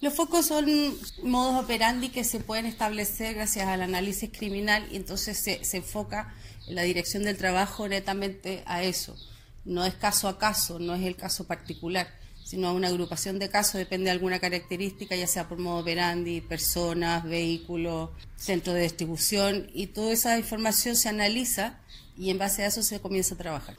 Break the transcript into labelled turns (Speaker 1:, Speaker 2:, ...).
Speaker 1: Los focos son modos operandi que se pueden establecer gracias al análisis criminal y entonces se, se enfoca en la dirección del trabajo netamente a eso. No es caso a caso, no es el caso particular, sino a una agrupación de casos, depende de alguna característica, ya sea por modo operandi, personas, vehículos, centro de distribución, y toda esa información se analiza y en base a eso se comienza a trabajar.